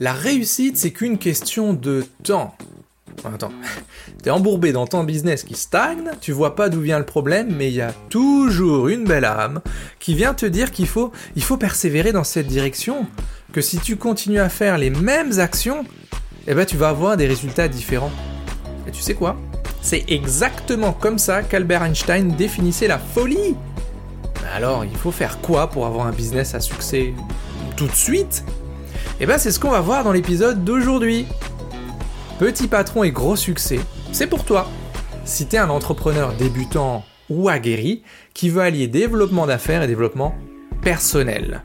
La réussite, c'est qu'une question de temps. Attends, t'es embourbé dans ton business qui stagne, tu vois pas d'où vient le problème, mais il y a toujours une belle âme qui vient te dire qu'il faut, il faut persévérer dans cette direction, que si tu continues à faire les mêmes actions, eh ben tu vas avoir des résultats différents. Et tu sais quoi? C'est exactement comme ça qu'Albert Einstein définissait la folie. alors, il faut faire quoi pour avoir un business à succès? Tout de suite? Eh ben c'est ce qu'on va voir dans l'épisode d'aujourd'hui. Petit patron et gros succès, c'est pour toi. Si t'es un entrepreneur débutant ou aguerri qui veut allier développement d'affaires et développement personnel.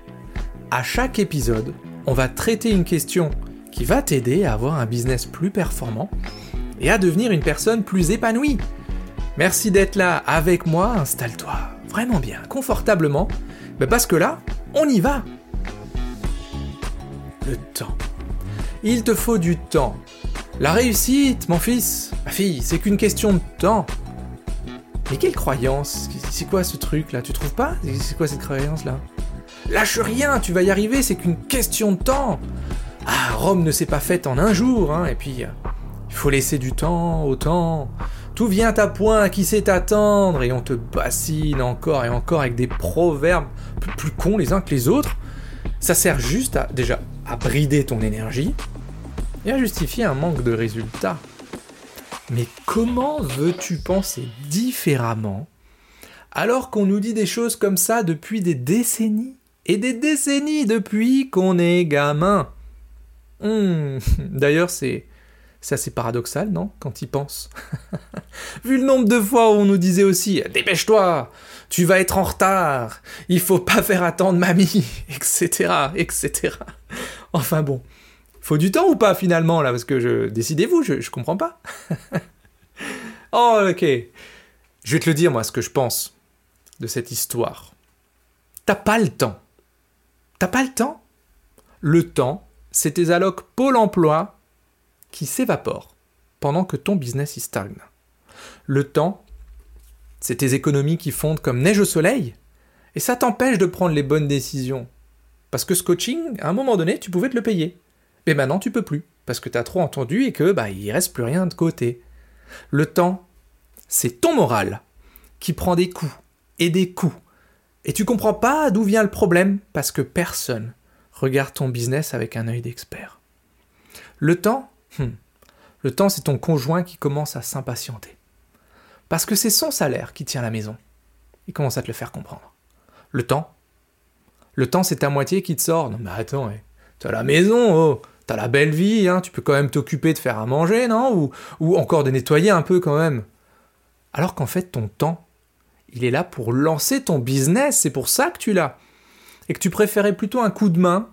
À chaque épisode, on va traiter une question qui va t'aider à avoir un business plus performant et à devenir une personne plus épanouie. Merci d'être là avec moi, installe-toi vraiment bien, confortablement, mais parce que là, on y va. Le temps. Il te faut du temps la réussite, mon fils, ma fille, c'est qu'une question de temps. Mais quelle croyance? C'est quoi ce truc là Tu trouves pas? C'est quoi cette croyance là Lâche rien, tu vas y arriver, c'est qu'une question de temps. Ah, Rome ne s'est pas faite en un jour, hein, et puis il faut laisser du temps au temps. Tout vient à point, qui sait attendre, et on te bassine encore et encore avec des proverbes plus cons les uns que les autres. Ça sert juste à, déjà, à brider ton énergie, et à justifier un manque de résultats. Mais comment veux-tu penser différemment alors qu'on nous dit des choses comme ça depuis des décennies Et des décennies depuis qu'on est gamin? Hmm, D'ailleurs, c'est... C'est assez paradoxal, non Quand il pense. Vu le nombre de fois où on nous disait aussi Dépêche-toi Tu vas être en retard Il faut pas faire attendre mamie etc. etc. Enfin bon. Faut du temps ou pas finalement là? Parce que décidez-vous, je, je comprends pas. oh ok. Je vais te le dire moi ce que je pense de cette histoire. T'as pas le temps. T'as pas le temps? Le temps, c'est tes allocs Pôle emploi qui s'évaporent pendant que ton business y stagne. Le temps, c'est tes économies qui fondent comme neige au soleil et ça t'empêche de prendre les bonnes décisions. Parce que ce coaching, à un moment donné, tu pouvais te le payer. Mais maintenant tu peux plus, parce que tu as trop entendu et que bah il reste plus rien de côté. Le temps, c'est ton moral qui prend des coups et des coups. Et tu comprends pas d'où vient le problème, parce que personne regarde ton business avec un œil d'expert. Le temps, hmm, le temps c'est ton conjoint qui commence à s'impatienter. Parce que c'est son salaire qui tient la maison. Il commence à te le faire comprendre. Le temps, le temps c'est ta moitié qui te sort. Non mais attends, t'as la maison, oh T'as la belle vie, hein, tu peux quand même t'occuper de faire à manger, non? Ou, ou encore de nettoyer un peu quand même. Alors qu'en fait, ton temps, il est là pour lancer ton business, c'est pour ça que tu l'as. Et que tu préférais plutôt un coup de main,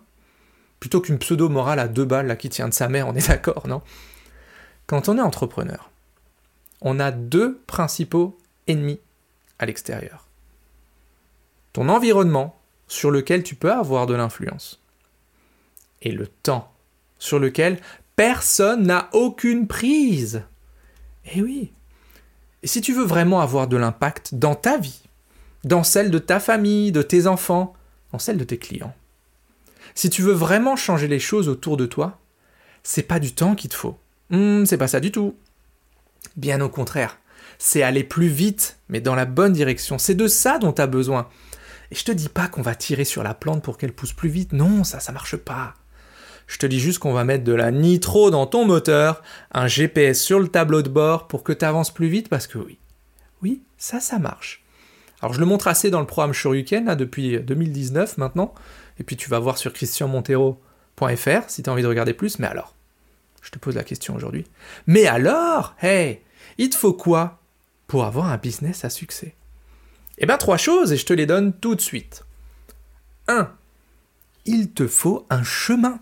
plutôt qu'une pseudo-morale à deux balles qui tient de sa mère, on est d'accord, non? Quand on est entrepreneur, on a deux principaux ennemis à l'extérieur. Ton environnement, sur lequel tu peux avoir de l'influence, et le temps sur lequel personne n'a aucune prise. Eh oui. Et si tu veux vraiment avoir de l'impact dans ta vie, dans celle de ta famille, de tes enfants, dans celle de tes clients, si tu veux vraiment changer les choses autour de toi, c'est pas du temps qu'il te faut. Hmm, c'est pas ça du tout. Bien au contraire, c'est aller plus vite, mais dans la bonne direction. C'est de ça dont tu as besoin. Et je te dis pas qu'on va tirer sur la plante pour qu'elle pousse plus vite. Non, ça, ça marche pas. Je te dis juste qu'on va mettre de la nitro dans ton moteur, un GPS sur le tableau de bord pour que tu avances plus vite parce que oui, oui, ça, ça marche. Alors je le montre assez dans le programme Shoryuken là, depuis 2019 maintenant, et puis tu vas voir sur christianmontero.fr si tu as envie de regarder plus, mais alors, je te pose la question aujourd'hui. Mais alors, hey, il te faut quoi pour avoir un business à succès? Eh bien trois choses et je te les donne tout de suite. 1. Il te faut un chemin.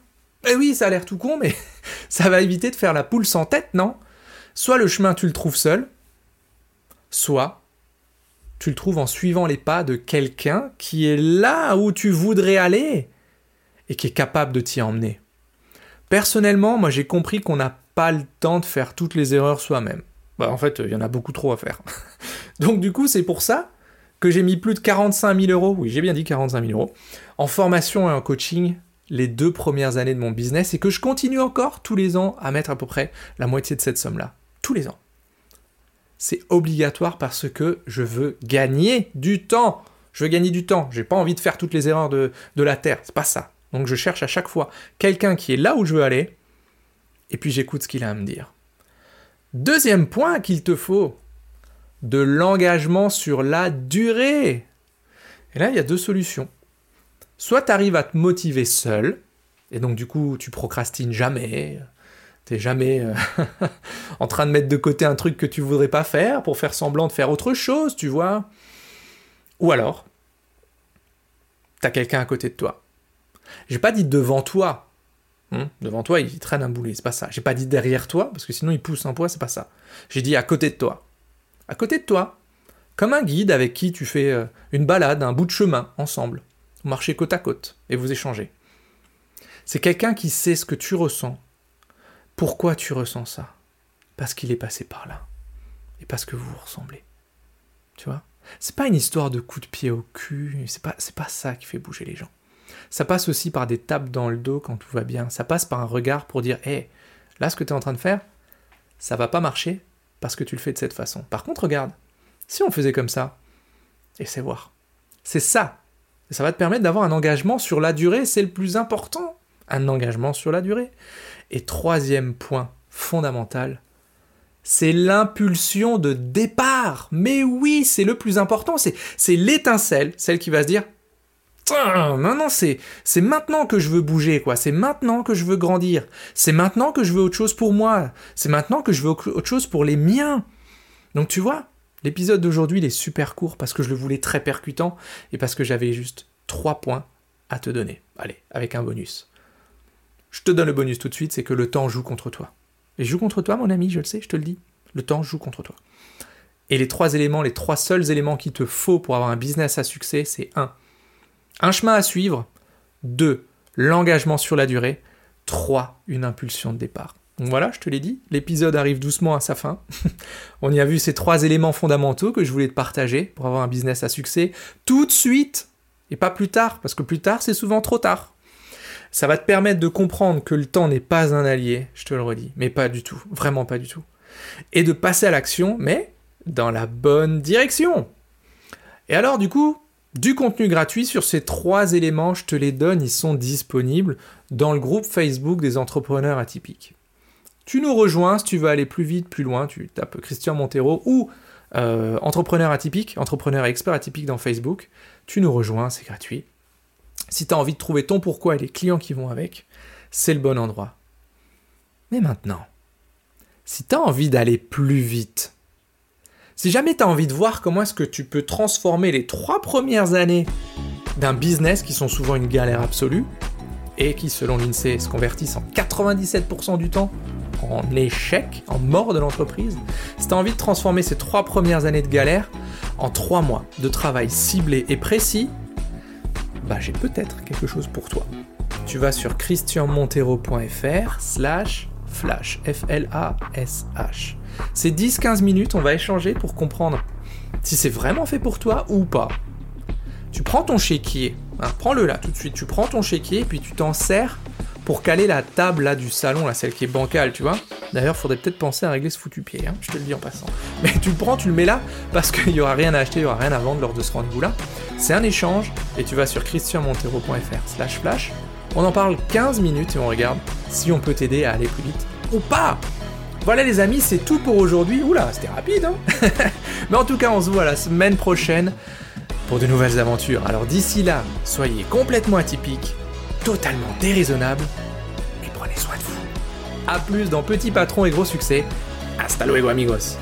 Eh oui, ça a l'air tout con, mais ça va éviter de faire la poule sans tête, non? Soit le chemin tu le trouves seul, soit tu le trouves en suivant les pas de quelqu'un qui est là où tu voudrais aller et qui est capable de t'y emmener. Personnellement, moi j'ai compris qu'on n'a pas le temps de faire toutes les erreurs soi-même. Bah, en fait, il y en a beaucoup trop à faire. Donc du coup, c'est pour ça que j'ai mis plus de 45 000 euros, oui j'ai bien dit 45 000 euros, en formation et en coaching les deux premières années de mon business et que je continue encore tous les ans à mettre à peu près la moitié de cette somme-là. Tous les ans. C'est obligatoire parce que je veux gagner du temps. Je veux gagner du temps. J'ai pas envie de faire toutes les erreurs de, de la Terre. C'est pas ça. Donc je cherche à chaque fois quelqu'un qui est là où je veux aller et puis j'écoute ce qu'il a à me dire. Deuxième point qu'il te faut, de l'engagement sur la durée. Et là, il y a deux solutions. Soit tu arrives à te motiver seul, et donc du coup, tu procrastines jamais, t'es jamais euh, en train de mettre de côté un truc que tu voudrais pas faire pour faire semblant de faire autre chose, tu vois. Ou alors, t'as quelqu'un à côté de toi. J'ai pas dit devant toi. Hein, devant toi, il traîne un boulet, c'est pas ça. J'ai pas dit derrière toi, parce que sinon il pousse un poids, c'est pas ça. J'ai dit à côté de toi à côté de toi, comme un guide avec qui tu fais euh, une balade, un bout de chemin ensemble. Vous marchez côte à côte et vous échangez. C'est quelqu'un qui sait ce que tu ressens. Pourquoi tu ressens ça? Parce qu'il est passé par là. Et parce que vous ressemblez. Tu vois? C'est pas une histoire de coup de pied au cul, c'est pas, c'est pas ça qui fait bouger les gens. Ça passe aussi par des tapes dans le dos quand tout va bien. Ça passe par un regard pour dire Hé, là, ce que tu es en train de faire, ça va pas marcher, parce que tu le fais de cette façon. Par contre, regarde, si on faisait comme ça, essaie voir. C'est ça. ça va te permettre d'avoir un engagement sur la durée, c'est le plus important. Un engagement sur la durée. Et troisième point fondamental, c'est l'impulsion de départ. Mais oui, c'est le plus important, c'est l'étincelle, celle qui va se dire maintenant c'est c'est maintenant que je veux bouger quoi, c'est maintenant que je veux grandir, c'est maintenant que je veux autre chose pour moi, c'est maintenant que je veux autre chose pour les miens. Donc tu vois, l'épisode d'aujourd'hui il est super court parce que je le voulais très percutant et parce que j'avais juste trois points à te donner. Allez, avec un bonus. Je te donne le bonus tout de suite, c'est que le temps joue contre toi. Et joue contre toi mon ami, je le sais, je te le dis. Le temps joue contre toi. Et les trois éléments, les trois seuls éléments qu'il te faut pour avoir un business à succès, c'est un, un chemin à suivre. 2. L'engagement sur la durée. 3. Une impulsion de départ. Donc voilà, je te l'ai dit, l'épisode arrive doucement à sa fin. On y a vu ces trois éléments fondamentaux que je voulais te partager pour avoir un business à succès tout de suite et pas plus tard, parce que plus tard c'est souvent trop tard. Ça va te permettre de comprendre que le temps n'est pas un allié, je te le redis, mais pas du tout, vraiment pas du tout. Et de passer à l'action, mais dans la bonne direction. Et alors du coup, du contenu gratuit sur ces trois éléments, je te les donne, ils sont disponibles dans le groupe Facebook des entrepreneurs atypiques. Tu nous rejoins si tu veux aller plus vite, plus loin, tu tapes Christian Montero ou euh, entrepreneur atypique, entrepreneur expert atypique dans Facebook. Tu nous rejoins, c'est gratuit. Si tu as envie de trouver ton pourquoi et les clients qui vont avec, c'est le bon endroit. Mais maintenant, si tu as envie d'aller plus vite, si jamais tu as envie de voir comment est-ce que tu peux transformer les trois premières années d'un business qui sont souvent une galère absolue et qui, selon l'INSEE, se convertissent en 97% du temps en échec, en mort de l'entreprise, si tu as envie de transformer ces trois premières années de galère en trois mois de travail ciblé et précis, bah j'ai peut-être quelque chose pour toi. Tu vas sur christianmontero.fr slash flash, F-L-A-S-H. C'est 10-15 minutes, on va échanger pour comprendre si c'est vraiment fait pour toi ou pas. Tu prends ton chéquier, hein, prends-le là tout de suite, tu prends ton chéquier et puis tu t'en sers pour caler la table là du salon, là, celle qui est bancale, tu vois. D'ailleurs, faudrait peut-être penser à régler ce foutu pied, hein, je te le dis en passant. Mais tu le prends, tu le mets là, parce qu'il n'y aura rien à acheter, il n'y aura rien à vendre lors de ce rendez-vous-là. C'est un échange, et tu vas sur christianmontero.fr slash flash. On en parle 15 minutes et on regarde si on peut t'aider à aller plus vite ou pas. Voilà les amis, c'est tout pour aujourd'hui. Oula, c'était rapide, hein Mais en tout cas, on se voit la semaine prochaine pour de nouvelles aventures. Alors d'ici là, soyez complètement atypiques, totalement déraisonnables, et prenez soin de vous. A plus dans Petit Patron et Gros Succès. Hasta luego amigos